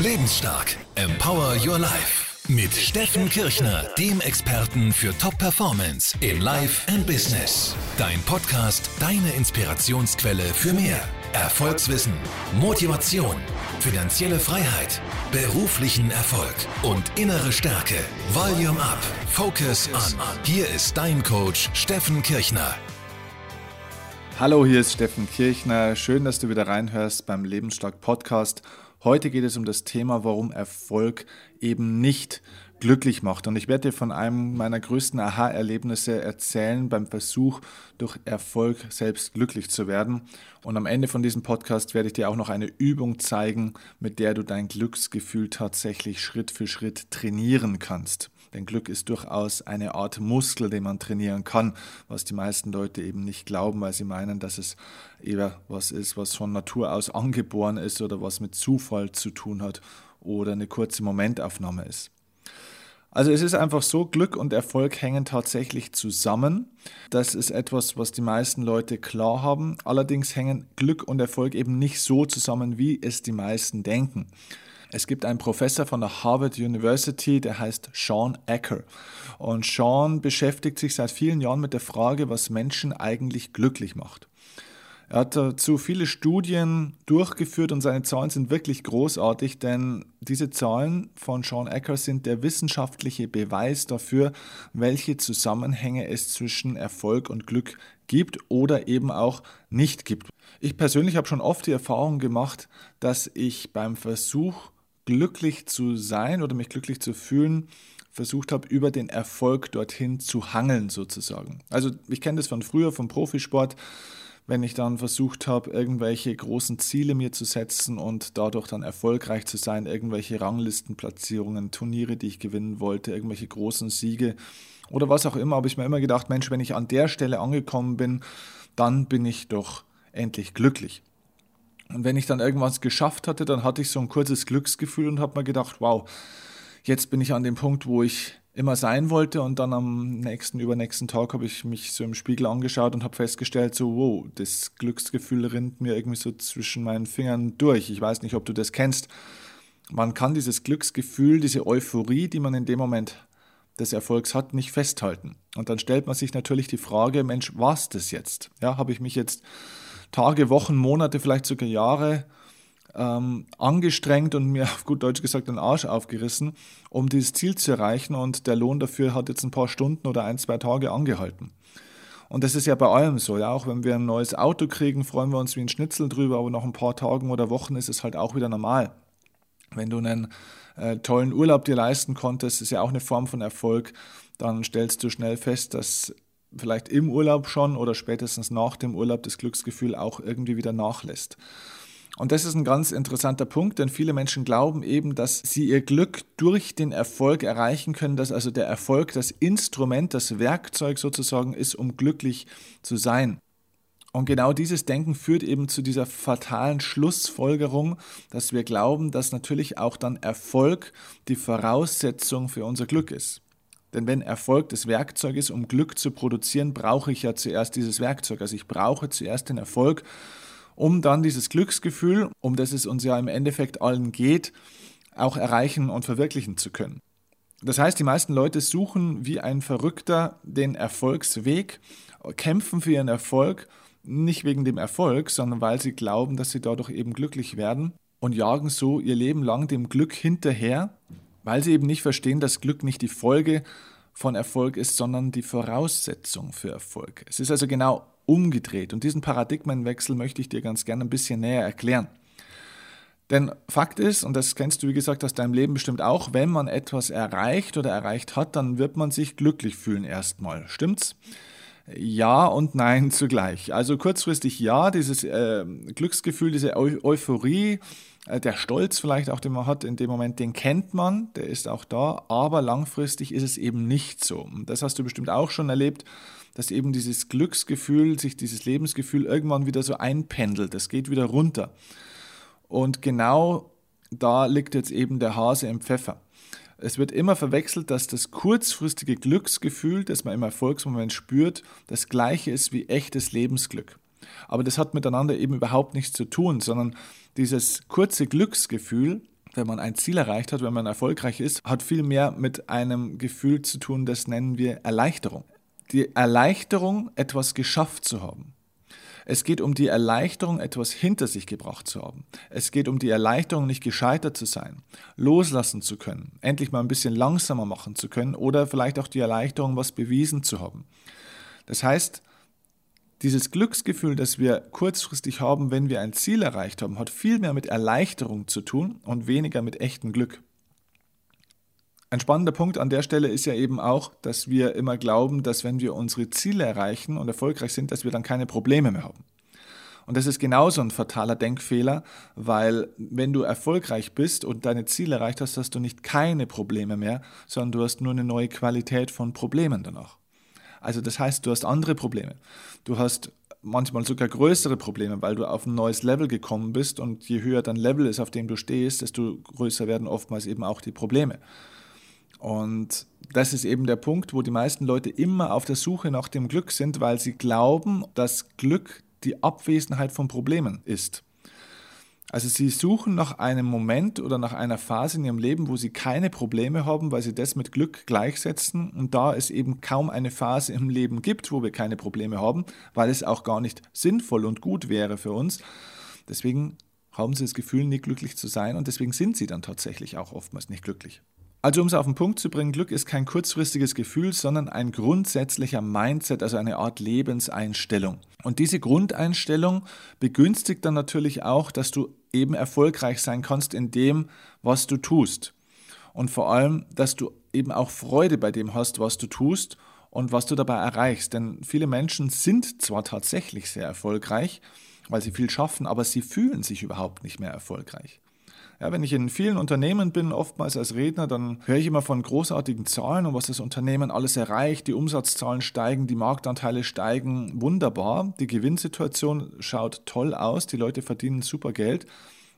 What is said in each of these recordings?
Lebensstark. Empower Your Life. Mit Steffen Kirchner, dem Experten für Top-Performance in Life and Business. Dein Podcast, deine Inspirationsquelle für mehr. Erfolgswissen, Motivation, finanzielle Freiheit, beruflichen Erfolg und innere Stärke. Volume Up. Focus On. Hier ist dein Coach Steffen Kirchner. Hallo, hier ist Steffen Kirchner. Schön, dass du wieder reinhörst beim Lebensstark Podcast. Heute geht es um das Thema, warum Erfolg eben nicht glücklich macht. Und ich werde dir von einem meiner größten Aha-Erlebnisse erzählen beim Versuch, durch Erfolg selbst glücklich zu werden. Und am Ende von diesem Podcast werde ich dir auch noch eine Übung zeigen, mit der du dein Glücksgefühl tatsächlich Schritt für Schritt trainieren kannst. Denn Glück ist durchaus eine Art Muskel, den man trainieren kann, was die meisten Leute eben nicht glauben, weil sie meinen, dass es eher was ist, was von Natur aus angeboren ist oder was mit Zufall zu tun hat oder eine kurze Momentaufnahme ist. Also es ist einfach so, Glück und Erfolg hängen tatsächlich zusammen. Das ist etwas, was die meisten Leute klar haben. Allerdings hängen Glück und Erfolg eben nicht so zusammen, wie es die meisten denken. Es gibt einen Professor von der Harvard University, der heißt Sean Acker. Und Sean beschäftigt sich seit vielen Jahren mit der Frage, was Menschen eigentlich glücklich macht. Er hat dazu viele Studien durchgeführt und seine Zahlen sind wirklich großartig, denn diese Zahlen von Sean Acker sind der wissenschaftliche Beweis dafür, welche Zusammenhänge es zwischen Erfolg und Glück gibt oder eben auch nicht gibt. Ich persönlich habe schon oft die Erfahrung gemacht, dass ich beim Versuch, glücklich zu sein oder mich glücklich zu fühlen, versucht habe, über den Erfolg dorthin zu hangeln sozusagen. Also ich kenne das von früher, vom Profisport, wenn ich dann versucht habe, irgendwelche großen Ziele mir zu setzen und dadurch dann erfolgreich zu sein, irgendwelche Ranglistenplatzierungen, Turniere, die ich gewinnen wollte, irgendwelche großen Siege oder was auch immer, habe ich mir immer gedacht, Mensch, wenn ich an der Stelle angekommen bin, dann bin ich doch endlich glücklich. Und wenn ich dann irgendwas geschafft hatte, dann hatte ich so ein kurzes Glücksgefühl und habe mir gedacht, wow, jetzt bin ich an dem Punkt, wo ich immer sein wollte. Und dann am nächsten, übernächsten Tag habe ich mich so im Spiegel angeschaut und habe festgestellt, so, wow, das Glücksgefühl rinnt mir irgendwie so zwischen meinen Fingern durch. Ich weiß nicht, ob du das kennst. Man kann dieses Glücksgefühl, diese Euphorie, die man in dem Moment des Erfolgs hat, nicht festhalten. Und dann stellt man sich natürlich die Frage, Mensch, was das jetzt? Ja, habe ich mich jetzt Tage, Wochen, Monate, vielleicht sogar Jahre ähm, angestrengt und mir auf gut Deutsch gesagt den Arsch aufgerissen, um dieses Ziel zu erreichen und der Lohn dafür hat jetzt ein paar Stunden oder ein, zwei Tage angehalten. Und das ist ja bei allem so, ja, auch wenn wir ein neues Auto kriegen, freuen wir uns wie ein Schnitzel drüber, aber nach ein paar Tagen oder Wochen ist es halt auch wieder normal. Wenn du einen äh, tollen Urlaub dir leisten konntest, ist ja auch eine Form von Erfolg, dann stellst du schnell fest, dass vielleicht im Urlaub schon oder spätestens nach dem Urlaub das Glücksgefühl auch irgendwie wieder nachlässt. Und das ist ein ganz interessanter Punkt, denn viele Menschen glauben eben, dass sie ihr Glück durch den Erfolg erreichen können, dass also der Erfolg das Instrument, das Werkzeug sozusagen ist, um glücklich zu sein. Und genau dieses Denken führt eben zu dieser fatalen Schlussfolgerung, dass wir glauben, dass natürlich auch dann Erfolg die Voraussetzung für unser Glück ist. Denn wenn Erfolg das Werkzeug ist, um Glück zu produzieren, brauche ich ja zuerst dieses Werkzeug. Also ich brauche zuerst den Erfolg, um dann dieses Glücksgefühl, um das es uns ja im Endeffekt allen geht, auch erreichen und verwirklichen zu können. Das heißt, die meisten Leute suchen wie ein Verrückter den Erfolgsweg, kämpfen für ihren Erfolg, nicht wegen dem Erfolg, sondern weil sie glauben, dass sie dadurch eben glücklich werden und jagen so ihr Leben lang dem Glück hinterher, weil sie eben nicht verstehen, dass Glück nicht die Folge von Erfolg ist, sondern die Voraussetzung für Erfolg. Es ist also genau umgedreht und diesen Paradigmenwechsel möchte ich dir ganz gerne ein bisschen näher erklären. Denn Fakt ist, und das kennst du wie gesagt aus deinem Leben bestimmt auch, wenn man etwas erreicht oder erreicht hat, dann wird man sich glücklich fühlen erstmal. Stimmt's? Ja und nein zugleich. Also kurzfristig ja, dieses äh, Glücksgefühl, diese Eu Euphorie, der Stolz vielleicht auch, den man hat in dem Moment, den kennt man, der ist auch da, aber langfristig ist es eben nicht so. Und das hast du bestimmt auch schon erlebt, dass eben dieses Glücksgefühl, sich dieses Lebensgefühl irgendwann wieder so einpendelt, es geht wieder runter. Und genau da liegt jetzt eben der Hase im Pfeffer. Es wird immer verwechselt, dass das kurzfristige Glücksgefühl, das man im Erfolgsmoment spürt, das gleiche ist wie echtes Lebensglück. Aber das hat miteinander eben überhaupt nichts zu tun, sondern dieses kurze Glücksgefühl, wenn man ein Ziel erreicht hat, wenn man erfolgreich ist, hat viel mehr mit einem Gefühl zu tun, das nennen wir Erleichterung. Die Erleichterung, etwas geschafft zu haben. Es geht um die Erleichterung, etwas hinter sich gebracht zu haben. Es geht um die Erleichterung, nicht gescheitert zu sein, loslassen zu können, endlich mal ein bisschen langsamer machen zu können oder vielleicht auch die Erleichterung, was bewiesen zu haben. Das heißt, dieses Glücksgefühl, das wir kurzfristig haben, wenn wir ein Ziel erreicht haben, hat viel mehr mit Erleichterung zu tun und weniger mit echtem Glück. Ein spannender Punkt an der Stelle ist ja eben auch, dass wir immer glauben, dass wenn wir unsere Ziele erreichen und erfolgreich sind, dass wir dann keine Probleme mehr haben. Und das ist genauso ein fataler Denkfehler, weil wenn du erfolgreich bist und deine Ziele erreicht hast, hast du nicht keine Probleme mehr, sondern du hast nur eine neue Qualität von Problemen danach. Also das heißt, du hast andere Probleme. Du hast manchmal sogar größere Probleme, weil du auf ein neues Level gekommen bist und je höher dein Level ist, auf dem du stehst, desto größer werden oftmals eben auch die Probleme. Und das ist eben der Punkt, wo die meisten Leute immer auf der Suche nach dem Glück sind, weil sie glauben, dass Glück die Abwesenheit von Problemen ist. Also sie suchen nach einem Moment oder nach einer Phase in ihrem Leben, wo sie keine Probleme haben, weil sie das mit Glück gleichsetzen. Und da es eben kaum eine Phase im Leben gibt, wo wir keine Probleme haben, weil es auch gar nicht sinnvoll und gut wäre für uns, deswegen haben sie das Gefühl, nicht glücklich zu sein und deswegen sind sie dann tatsächlich auch oftmals nicht glücklich. Also um es auf den Punkt zu bringen, Glück ist kein kurzfristiges Gefühl, sondern ein grundsätzlicher Mindset, also eine Art Lebenseinstellung. Und diese Grundeinstellung begünstigt dann natürlich auch, dass du eben erfolgreich sein kannst in dem, was du tust. Und vor allem, dass du eben auch Freude bei dem hast, was du tust und was du dabei erreichst. Denn viele Menschen sind zwar tatsächlich sehr erfolgreich, weil sie viel schaffen, aber sie fühlen sich überhaupt nicht mehr erfolgreich. Ja, wenn ich in vielen Unternehmen bin, oftmals als Redner, dann höre ich immer von großartigen Zahlen und was das Unternehmen alles erreicht. Die Umsatzzahlen steigen, die Marktanteile steigen. Wunderbar. Die Gewinnsituation schaut toll aus. Die Leute verdienen super Geld.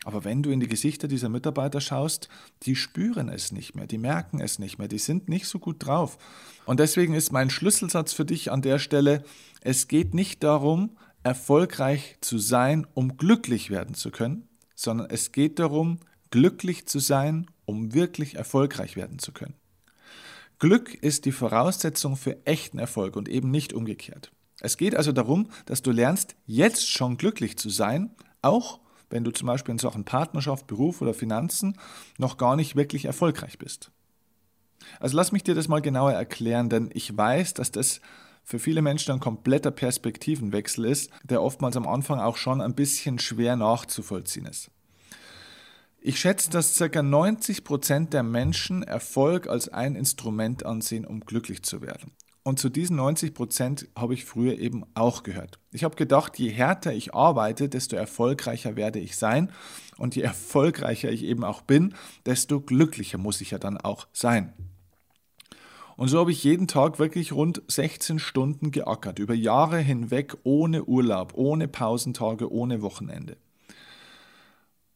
Aber wenn du in die Gesichter dieser Mitarbeiter schaust, die spüren es nicht mehr, die merken es nicht mehr, die sind nicht so gut drauf. Und deswegen ist mein Schlüsselsatz für dich an der Stelle, es geht nicht darum, erfolgreich zu sein, um glücklich werden zu können, sondern es geht darum, glücklich zu sein, um wirklich erfolgreich werden zu können. Glück ist die Voraussetzung für echten Erfolg und eben nicht umgekehrt. Es geht also darum, dass du lernst, jetzt schon glücklich zu sein, auch wenn du zum Beispiel in Sachen Partnerschaft, Beruf oder Finanzen noch gar nicht wirklich erfolgreich bist. Also lass mich dir das mal genauer erklären, denn ich weiß, dass das für viele Menschen ein kompletter Perspektivenwechsel ist, der oftmals am Anfang auch schon ein bisschen schwer nachzuvollziehen ist. Ich schätze, dass ca. 90 Prozent der Menschen Erfolg als ein Instrument ansehen, um glücklich zu werden. Und zu diesen 90 Prozent habe ich früher eben auch gehört. Ich habe gedacht, je härter ich arbeite, desto erfolgreicher werde ich sein. Und je erfolgreicher ich eben auch bin, desto glücklicher muss ich ja dann auch sein. Und so habe ich jeden Tag wirklich rund 16 Stunden geackert, über Jahre hinweg, ohne Urlaub, ohne Pausentage, ohne Wochenende.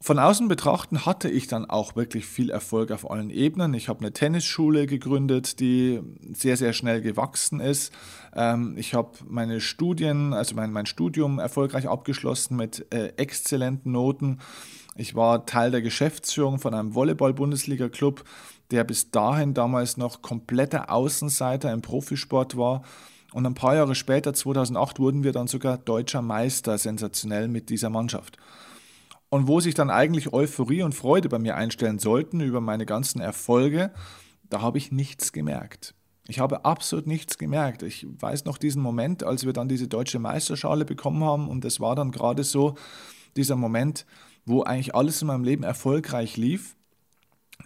Von außen betrachten hatte ich dann auch wirklich viel Erfolg auf allen Ebenen. Ich habe eine Tennisschule gegründet, die sehr, sehr schnell gewachsen ist. Ähm, ich habe meine Studien, also mein, mein Studium erfolgreich abgeschlossen mit äh, exzellenten Noten. Ich war Teil der Geschäftsführung von einem Volleyball-Bundesliga-Club, der bis dahin damals noch kompletter Außenseiter im Profisport war. Und ein paar Jahre später, 2008, wurden wir dann sogar deutscher Meister, sensationell mit dieser Mannschaft. Und wo sich dann eigentlich Euphorie und Freude bei mir einstellen sollten über meine ganzen Erfolge, da habe ich nichts gemerkt. Ich habe absolut nichts gemerkt. Ich weiß noch diesen Moment, als wir dann diese deutsche Meisterschale bekommen haben und es war dann gerade so dieser Moment, wo eigentlich alles in meinem Leben erfolgreich lief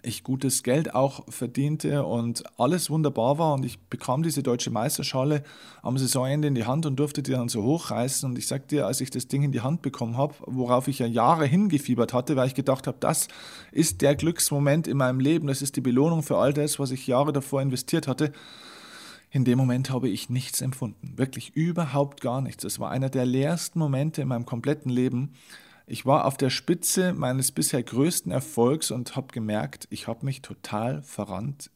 ich gutes Geld auch verdiente und alles wunderbar war und ich bekam diese deutsche Meisterschale am Saisonende in die Hand und durfte die dann so hochreißen und ich sag dir, als ich das Ding in die Hand bekommen habe, worauf ich ja Jahre hingefiebert hatte, weil ich gedacht habe, das ist der Glücksmoment in meinem Leben, das ist die Belohnung für all das, was ich Jahre davor investiert hatte. In dem Moment habe ich nichts empfunden, wirklich überhaupt gar nichts. Es war einer der leersten Momente in meinem kompletten Leben ich war auf der Spitze meines bisher größten Erfolgs und habe gemerkt, ich habe mich total verrannt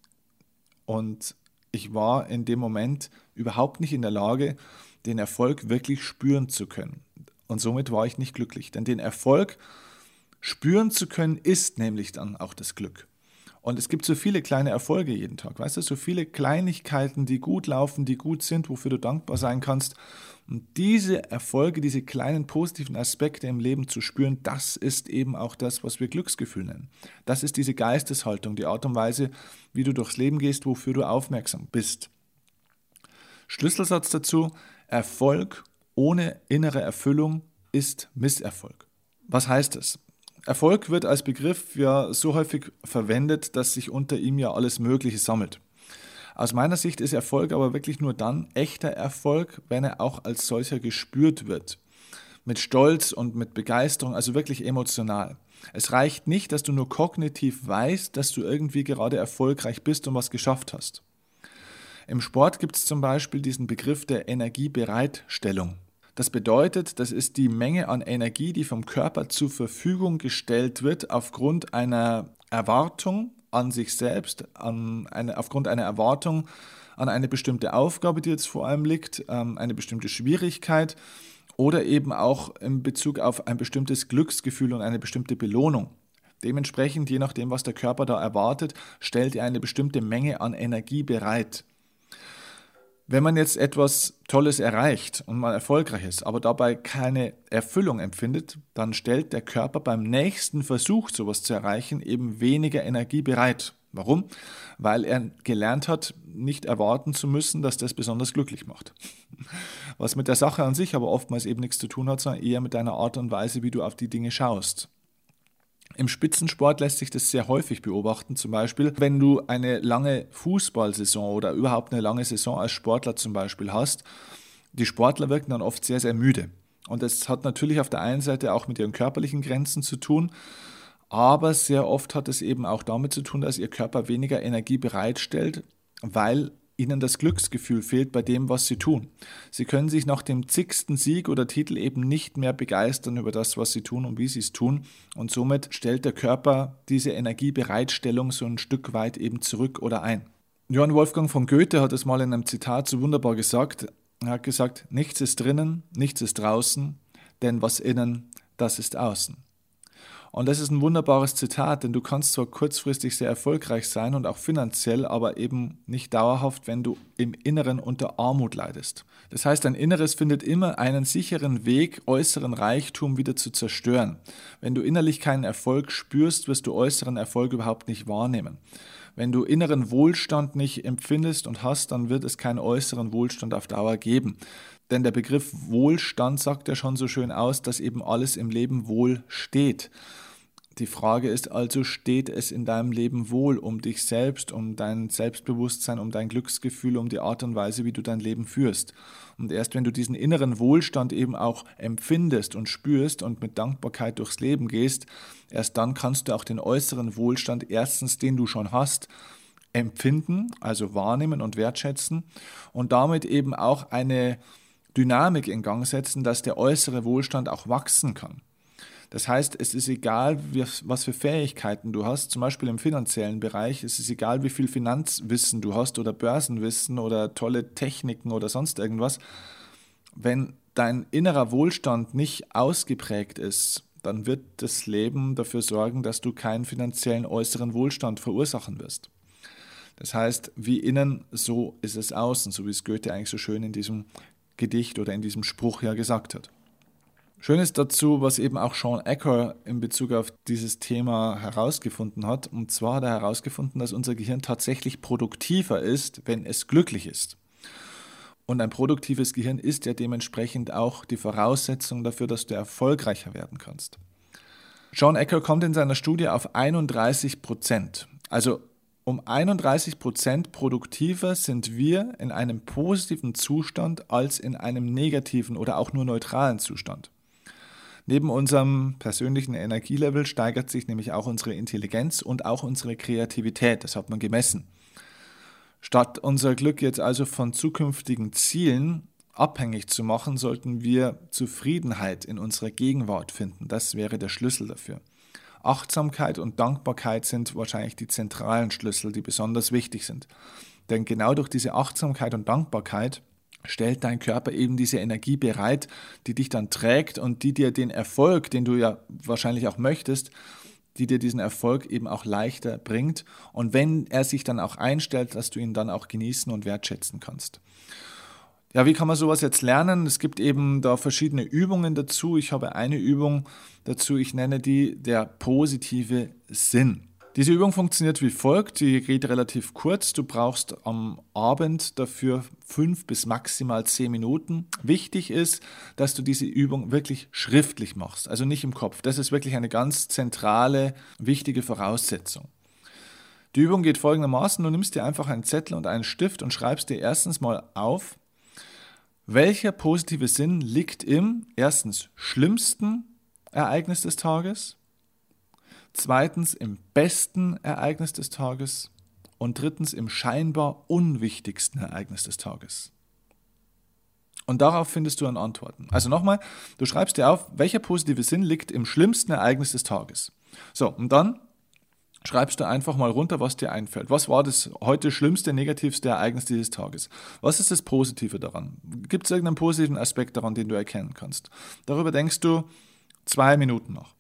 und ich war in dem Moment überhaupt nicht in der Lage, den Erfolg wirklich spüren zu können. Und somit war ich nicht glücklich, denn den Erfolg Spüren zu können, ist nämlich dann auch das Glück. Und es gibt so viele kleine Erfolge jeden Tag, weißt du, so viele Kleinigkeiten, die gut laufen, die gut sind, wofür du dankbar sein kannst. Und diese Erfolge, diese kleinen positiven Aspekte im Leben zu spüren, das ist eben auch das, was wir Glücksgefühl nennen. Das ist diese Geisteshaltung, die Art und Weise, wie du durchs Leben gehst, wofür du aufmerksam bist. Schlüsselsatz dazu, Erfolg ohne innere Erfüllung ist Misserfolg. Was heißt es? Erfolg wird als Begriff ja so häufig verwendet, dass sich unter ihm ja alles Mögliche sammelt. Aus meiner Sicht ist Erfolg aber wirklich nur dann echter Erfolg, wenn er auch als solcher gespürt wird. Mit Stolz und mit Begeisterung, also wirklich emotional. Es reicht nicht, dass du nur kognitiv weißt, dass du irgendwie gerade erfolgreich bist und was geschafft hast. Im Sport gibt es zum Beispiel diesen Begriff der Energiebereitstellung. Das bedeutet, das ist die Menge an Energie, die vom Körper zur Verfügung gestellt wird aufgrund einer Erwartung an sich selbst, an eine, aufgrund einer Erwartung an eine bestimmte Aufgabe, die jetzt vor allem liegt, ähm, eine bestimmte Schwierigkeit oder eben auch in Bezug auf ein bestimmtes Glücksgefühl und eine bestimmte Belohnung. Dementsprechend, je nachdem, was der Körper da erwartet, stellt er eine bestimmte Menge an Energie bereit. Wenn man jetzt etwas Tolles erreicht und man erfolgreich ist, aber dabei keine Erfüllung empfindet, dann stellt der Körper beim nächsten Versuch, sowas zu erreichen, eben weniger Energie bereit. Warum? Weil er gelernt hat, nicht erwarten zu müssen, dass das besonders glücklich macht. Was mit der Sache an sich aber oftmals eben nichts zu tun hat, sondern eher mit deiner Art und Weise, wie du auf die Dinge schaust. Im Spitzensport lässt sich das sehr häufig beobachten. Zum Beispiel, wenn du eine lange Fußballsaison oder überhaupt eine lange Saison als Sportler zum Beispiel hast, die Sportler wirken dann oft sehr, sehr müde. Und das hat natürlich auf der einen Seite auch mit ihren körperlichen Grenzen zu tun, aber sehr oft hat es eben auch damit zu tun, dass ihr Körper weniger Energie bereitstellt, weil ihnen das Glücksgefühl fehlt bei dem, was sie tun. Sie können sich nach dem zigsten Sieg oder Titel eben nicht mehr begeistern über das, was sie tun und wie sie es tun. Und somit stellt der Körper diese Energiebereitstellung so ein Stück weit eben zurück oder ein. Johann Wolfgang von Goethe hat es mal in einem Zitat so wunderbar gesagt. Er hat gesagt, nichts ist drinnen, nichts ist draußen, denn was innen, das ist außen. Und das ist ein wunderbares Zitat, denn du kannst zwar kurzfristig sehr erfolgreich sein und auch finanziell, aber eben nicht dauerhaft, wenn du im Inneren unter Armut leidest. Das heißt, dein Inneres findet immer einen sicheren Weg, äußeren Reichtum wieder zu zerstören. Wenn du innerlich keinen Erfolg spürst, wirst du äußeren Erfolg überhaupt nicht wahrnehmen. Wenn du inneren Wohlstand nicht empfindest und hast, dann wird es keinen äußeren Wohlstand auf Dauer geben. Denn der Begriff Wohlstand sagt ja schon so schön aus, dass eben alles im Leben wohl steht. Die Frage ist also, steht es in deinem Leben wohl um dich selbst, um dein Selbstbewusstsein, um dein Glücksgefühl, um die Art und Weise, wie du dein Leben führst? Und erst wenn du diesen inneren Wohlstand eben auch empfindest und spürst und mit Dankbarkeit durchs Leben gehst, erst dann kannst du auch den äußeren Wohlstand, erstens den du schon hast, empfinden, also wahrnehmen und wertschätzen und damit eben auch eine Dynamik in Gang setzen, dass der äußere Wohlstand auch wachsen kann. Das heißt, es ist egal, was für Fähigkeiten du hast, zum Beispiel im finanziellen Bereich, es ist egal, wie viel Finanzwissen du hast oder Börsenwissen oder tolle Techniken oder sonst irgendwas. Wenn dein innerer Wohlstand nicht ausgeprägt ist, dann wird das Leben dafür sorgen, dass du keinen finanziellen äußeren Wohlstand verursachen wirst. Das heißt, wie innen, so ist es außen, so wie es Goethe eigentlich so schön in diesem Gedicht oder in diesem Spruch ja gesagt hat. Schön ist dazu, was eben auch Sean Ecker in Bezug auf dieses Thema herausgefunden hat. Und zwar hat er herausgefunden, dass unser Gehirn tatsächlich produktiver ist, wenn es glücklich ist. Und ein produktives Gehirn ist ja dementsprechend auch die Voraussetzung dafür, dass du erfolgreicher werden kannst. Sean Ecker kommt in seiner Studie auf 31 Prozent. Also um 31 Prozent produktiver sind wir in einem positiven Zustand als in einem negativen oder auch nur neutralen Zustand. Neben unserem persönlichen Energielevel steigert sich nämlich auch unsere Intelligenz und auch unsere Kreativität. Das hat man gemessen. Statt unser Glück jetzt also von zukünftigen Zielen abhängig zu machen, sollten wir Zufriedenheit in unserer Gegenwart finden. Das wäre der Schlüssel dafür. Achtsamkeit und Dankbarkeit sind wahrscheinlich die zentralen Schlüssel, die besonders wichtig sind. Denn genau durch diese Achtsamkeit und Dankbarkeit stellt dein Körper eben diese Energie bereit, die dich dann trägt und die dir den Erfolg, den du ja wahrscheinlich auch möchtest, die dir diesen Erfolg eben auch leichter bringt. Und wenn er sich dann auch einstellt, dass du ihn dann auch genießen und wertschätzen kannst. Ja, wie kann man sowas jetzt lernen? Es gibt eben da verschiedene Übungen dazu. Ich habe eine Übung dazu, ich nenne die der positive Sinn. Diese Übung funktioniert wie folgt. Die geht relativ kurz. Du brauchst am Abend dafür fünf bis maximal zehn Minuten. Wichtig ist, dass du diese Übung wirklich schriftlich machst, also nicht im Kopf. Das ist wirklich eine ganz zentrale, wichtige Voraussetzung. Die Übung geht folgendermaßen. Du nimmst dir einfach einen Zettel und einen Stift und schreibst dir erstens mal auf, welcher positive Sinn liegt im erstens schlimmsten Ereignis des Tages, zweitens im besten Ereignis des Tages und drittens im scheinbar unwichtigsten Ereignis des Tages. Und darauf findest du dann Antworten. Also nochmal, du schreibst dir auf, welcher positive Sinn liegt im schlimmsten Ereignis des Tages. So, und dann schreibst du einfach mal runter, was dir einfällt. Was war das heute schlimmste, negativste Ereignis dieses Tages? Was ist das Positive daran? Gibt es irgendeinen positiven Aspekt daran, den du erkennen kannst? Darüber denkst du zwei Minuten nach.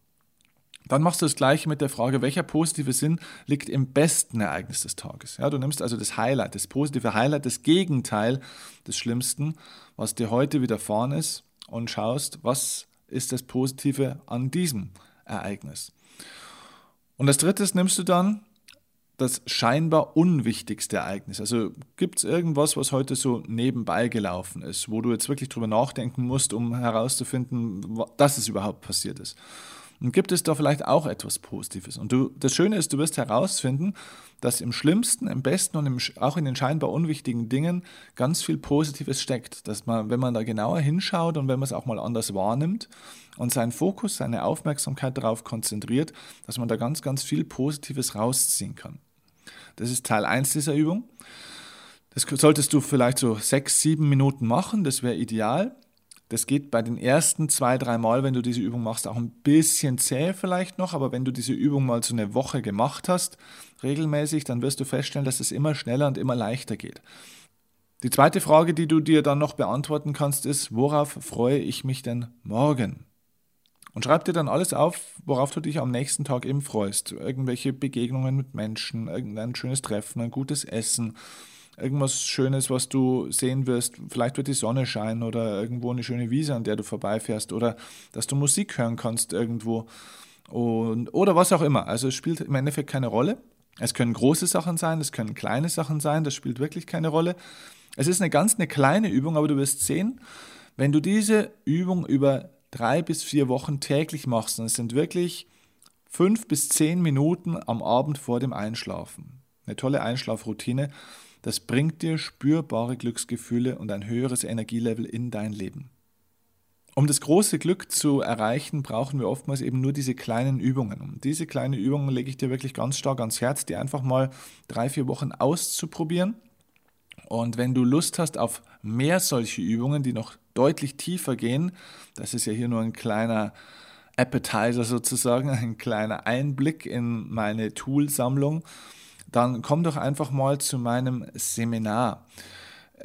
Dann machst du das gleiche mit der Frage, welcher positive Sinn liegt im besten Ereignis des Tages. Ja, du nimmst also das Highlight, das positive Highlight, das Gegenteil des Schlimmsten, was dir heute widerfahren ist und schaust, was ist das Positive an diesem Ereignis. Und als drittes nimmst du dann das scheinbar unwichtigste Ereignis. Also gibt es irgendwas, was heute so nebenbei gelaufen ist, wo du jetzt wirklich drüber nachdenken musst, um herauszufinden, dass es überhaupt passiert ist. Und gibt es da vielleicht auch etwas Positives? Und du, das Schöne ist, du wirst herausfinden, dass im Schlimmsten, im Besten und im, auch in den scheinbar unwichtigen Dingen ganz viel Positives steckt. Dass man, wenn man da genauer hinschaut und wenn man es auch mal anders wahrnimmt und seinen Fokus, seine Aufmerksamkeit darauf konzentriert, dass man da ganz, ganz viel Positives rausziehen kann. Das ist Teil 1 dieser Übung. Das solltest du vielleicht so sechs, sieben Minuten machen, das wäre ideal. Das geht bei den ersten zwei, drei Mal, wenn du diese Übung machst, auch ein bisschen zäh vielleicht noch, aber wenn du diese Übung mal so eine Woche gemacht hast, regelmäßig, dann wirst du feststellen, dass es immer schneller und immer leichter geht. Die zweite Frage, die du dir dann noch beantworten kannst, ist, worauf freue ich mich denn morgen? Und schreib dir dann alles auf, worauf du dich am nächsten Tag eben freust. Irgendwelche Begegnungen mit Menschen, irgendein schönes Treffen, ein gutes Essen, irgendwas Schönes, was du sehen wirst. Vielleicht wird die Sonne scheinen oder irgendwo eine schöne Wiese, an der du vorbeifährst oder dass du Musik hören kannst irgendwo und, oder was auch immer. Also es spielt im Endeffekt keine Rolle. Es können große Sachen sein, es können kleine Sachen sein, das spielt wirklich keine Rolle. Es ist eine ganz eine kleine Übung, aber du wirst sehen, wenn du diese Übung über drei bis vier Wochen täglich machst, es sind wirklich fünf bis zehn Minuten am Abend vor dem Einschlafen. Eine tolle Einschlafroutine. Das bringt dir spürbare Glücksgefühle und ein höheres Energielevel in dein Leben. Um das große Glück zu erreichen, brauchen wir oftmals eben nur diese kleinen Übungen. Und diese kleinen Übungen lege ich dir wirklich ganz stark ans Herz, die einfach mal drei, vier Wochen auszuprobieren. Und wenn du Lust hast auf mehr solche Übungen, die noch deutlich tiefer gehen, das ist ja hier nur ein kleiner Appetizer sozusagen, ein kleiner Einblick in meine Toolsammlung, dann komm doch einfach mal zu meinem Seminar.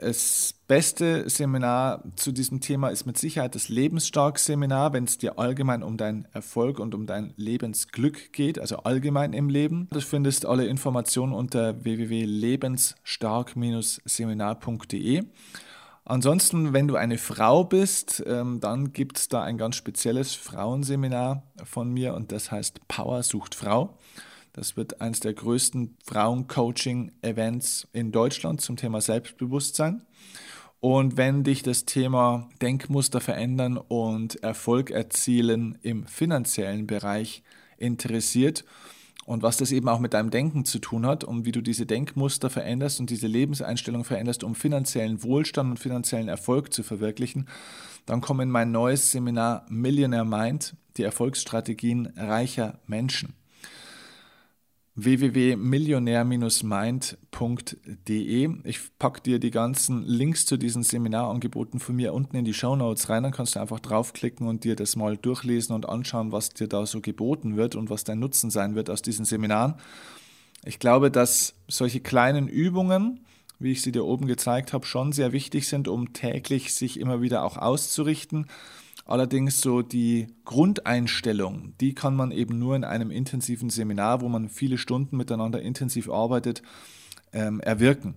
Das beste Seminar zu diesem Thema ist mit Sicherheit das Lebensstark-Seminar, wenn es dir allgemein um deinen Erfolg und um dein Lebensglück geht, also allgemein im Leben. Du findest alle Informationen unter www.lebensstark-seminar.de. Ansonsten, wenn du eine Frau bist, ähm, dann gibt es da ein ganz spezielles Frauenseminar von mir und das heißt Power sucht Frau. Das wird eines der größten Frauen-Coaching-Events in Deutschland zum Thema Selbstbewusstsein. Und wenn dich das Thema Denkmuster verändern und Erfolg erzielen im finanziellen Bereich interessiert und was das eben auch mit deinem Denken zu tun hat und wie du diese Denkmuster veränderst und diese Lebenseinstellung veränderst, um finanziellen Wohlstand und finanziellen Erfolg zu verwirklichen, dann komm in mein neues Seminar Millionaire Mind, die Erfolgsstrategien reicher Menschen www.millionär-mind.de. Ich packe dir die ganzen Links zu diesen Seminarangeboten von mir unten in die Show Notes rein. Dann kannst du einfach draufklicken und dir das mal durchlesen und anschauen, was dir da so geboten wird und was dein Nutzen sein wird aus diesen Seminaren. Ich glaube, dass solche kleinen Übungen, wie ich sie dir oben gezeigt habe, schon sehr wichtig sind, um täglich sich immer wieder auch auszurichten. Allerdings so die Grundeinstellung, die kann man eben nur in einem intensiven Seminar, wo man viele Stunden miteinander intensiv arbeitet, ähm, erwirken.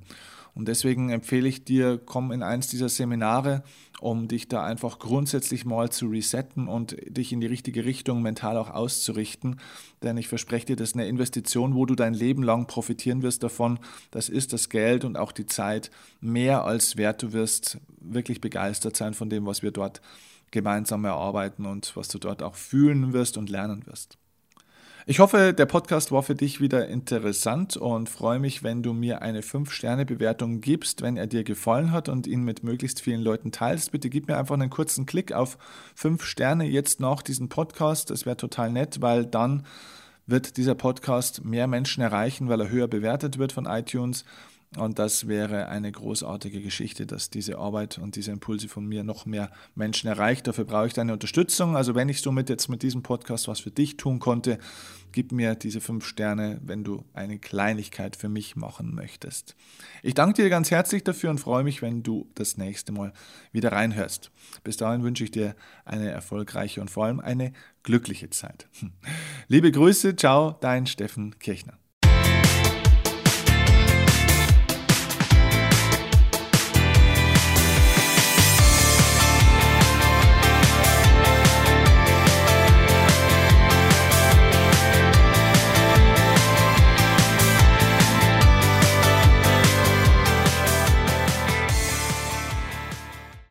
Und deswegen empfehle ich dir, komm in eins dieser Seminare, um dich da einfach grundsätzlich mal zu resetten und dich in die richtige Richtung mental auch auszurichten. Denn ich verspreche dir, das ist eine Investition, wo du dein Leben lang profitieren wirst davon. Das ist das Geld und auch die Zeit mehr als wert. Du wirst wirklich begeistert sein von dem, was wir dort gemeinsam erarbeiten und was du dort auch fühlen wirst und lernen wirst. Ich hoffe, der Podcast war für dich wieder interessant und freue mich, wenn du mir eine 5-Sterne-Bewertung gibst, wenn er dir gefallen hat und ihn mit möglichst vielen Leuten teilst. Bitte gib mir einfach einen kurzen Klick auf 5 Sterne jetzt nach diesem Podcast. Das wäre total nett, weil dann wird dieser Podcast mehr Menschen erreichen, weil er höher bewertet wird von iTunes und das wäre eine großartige Geschichte, dass diese Arbeit und diese Impulse von mir noch mehr Menschen erreicht. Dafür brauche ich deine Unterstützung. Also wenn ich somit jetzt mit diesem Podcast was für dich tun konnte, gib mir diese fünf Sterne, wenn du eine Kleinigkeit für mich machen möchtest. Ich danke dir ganz herzlich dafür und freue mich, wenn du das nächste Mal wieder reinhörst. Bis dahin wünsche ich dir eine erfolgreiche und vor allem eine glückliche Zeit. Liebe Grüße, ciao, dein Steffen Kirchner.